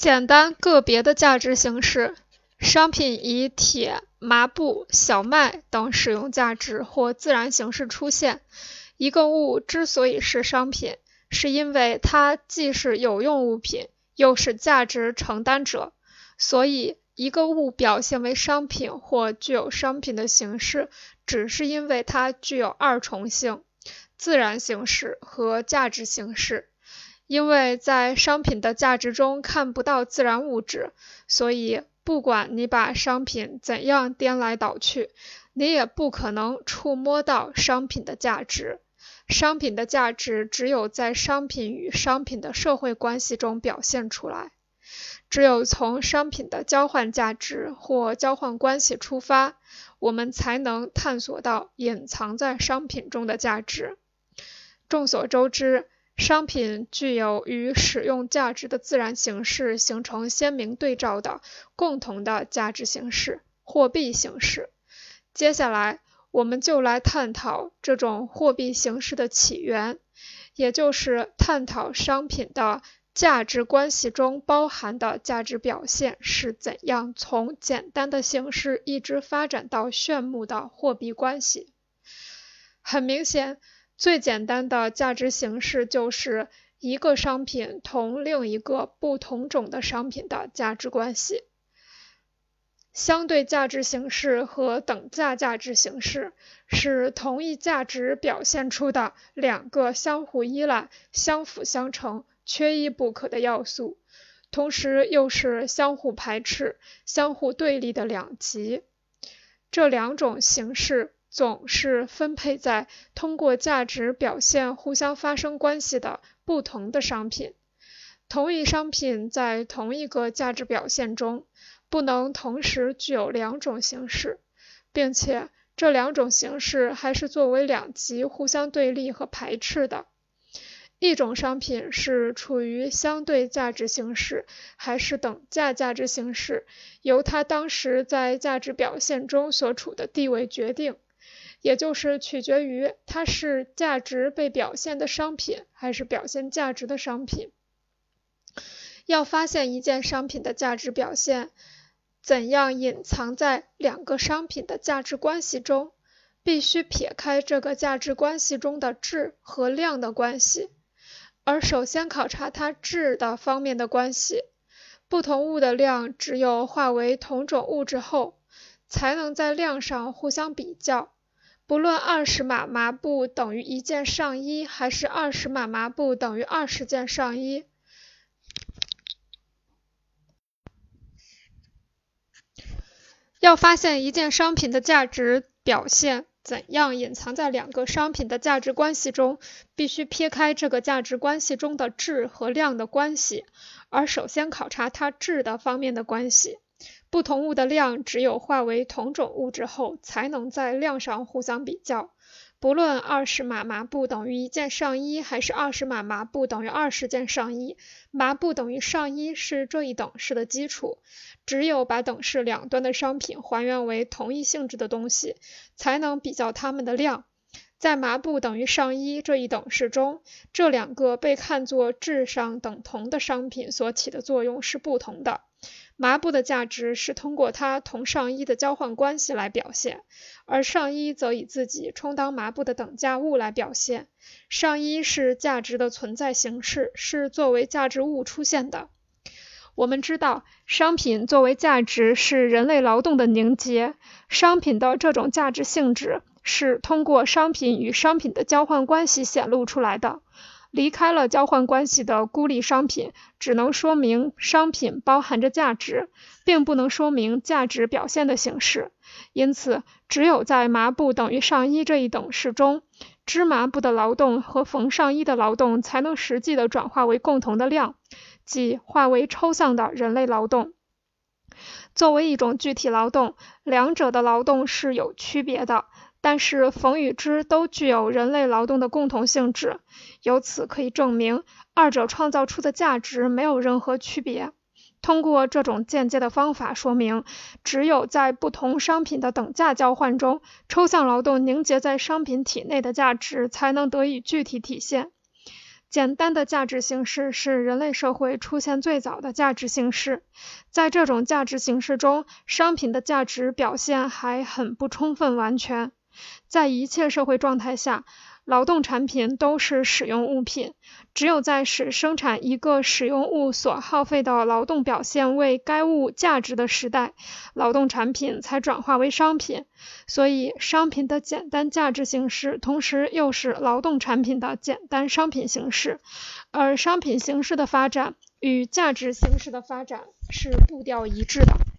简单个别的价值形式：商品以铁、麻布、小麦等使用价值或自然形式出现。一个物之所以是商品，是因为它既是有用物品，又是价值承担者。所以，一个物表现为商品或具有商品的形式，只是因为它具有二重性：自然形式和价值形式。因为在商品的价值中看不到自然物质，所以不管你把商品怎样颠来倒去，你也不可能触摸到商品的价值。商品的价值只有在商品与商品的社会关系中表现出来。只有从商品的交换价值或交换关系出发，我们才能探索到隐藏在商品中的价值。众所周知，商品具有与使用价值的自然形式形成鲜明对照的共同的价值形式——货币形式。接下来。我们就来探讨这种货币形式的起源，也就是探讨商品的价值关系中包含的价值表现是怎样从简单的形式一直发展到炫目的货币关系。很明显，最简单的价值形式就是一个商品同另一个不同种的商品的价值关系。相对价值形式和等价价值形式是同一价值表现出的两个相互依赖、相辅相成、缺一不可的要素，同时又是相互排斥、相互对立的两极。这两种形式总是分配在通过价值表现互相发生关系的不同的商品。同一商品在同一个价值表现中。不能同时具有两种形式，并且这两种形式还是作为两极互相对立和排斥的。一种商品是处于相对价值形式还是等价价值形式，由它当时在价值表现中所处的地位决定，也就是取决于它是价值被表现的商品还是表现价值的商品。要发现一件商品的价值表现。怎样隐藏在两个商品的价值关系中？必须撇开这个价值关系中的质和量的关系，而首先考察它质的方面的关系。不同物的量只有化为同种物质后，才能在量上互相比较。不论二十码麻布等于一件上衣，还是二十码麻布等于二十件上衣。要发现一件商品的价值表现怎样隐藏在两个商品的价值关系中，必须撇开这个价值关系中的质和量的关系，而首先考察它质的方面的关系。不同物的量只有化为同种物质后，才能在量上互相比较。不论二十码麻布等于一件上衣，还是二十码麻布等于二十件上衣，麻布等于上衣是这一等式的基础。只有把等式两端的商品还原为同一性质的东西，才能比较它们的量。在麻布等于上衣这一等式中，这两个被看作质上等同的商品所起的作用是不同的。麻布的价值是通过它同上衣的交换关系来表现，而上衣则以自己充当麻布的等价物来表现。上衣是价值的存在形式，是作为价值物出现的。我们知道，商品作为价值是人类劳动的凝结。商品的这种价值性质是通过商品与商品的交换关系显露出来的。离开了交换关系的孤立商品，只能说明商品包含着价值，并不能说明价值表现的形式。因此，只有在麻布等于上衣这一等式中，织麻布的劳动和缝上衣的劳动才能实际的转化为共同的量，即化为抽象的人类劳动。作为一种具体劳动，两者的劳动是有区别的。但是缝与织都具有人类劳动的共同性质，由此可以证明二者创造出的价值没有任何区别。通过这种间接的方法说明，只有在不同商品的等价交换中，抽象劳动凝结在商品体内的价值才能得以具体体现。简单的价值形式是人类社会出现最早的价值形式。在这种价值形式中，商品的价值表现还很不充分完全。在一切社会状态下，劳动产品都是使用物品。只有在使生产一个使用物所耗费的劳动表现为该物价值的时代，劳动产品才转化为商品。所以，商品的简单价值形式，同时又是劳动产品的简单商品形式。而商品形式的发展与价值形式的发展是步调一致的。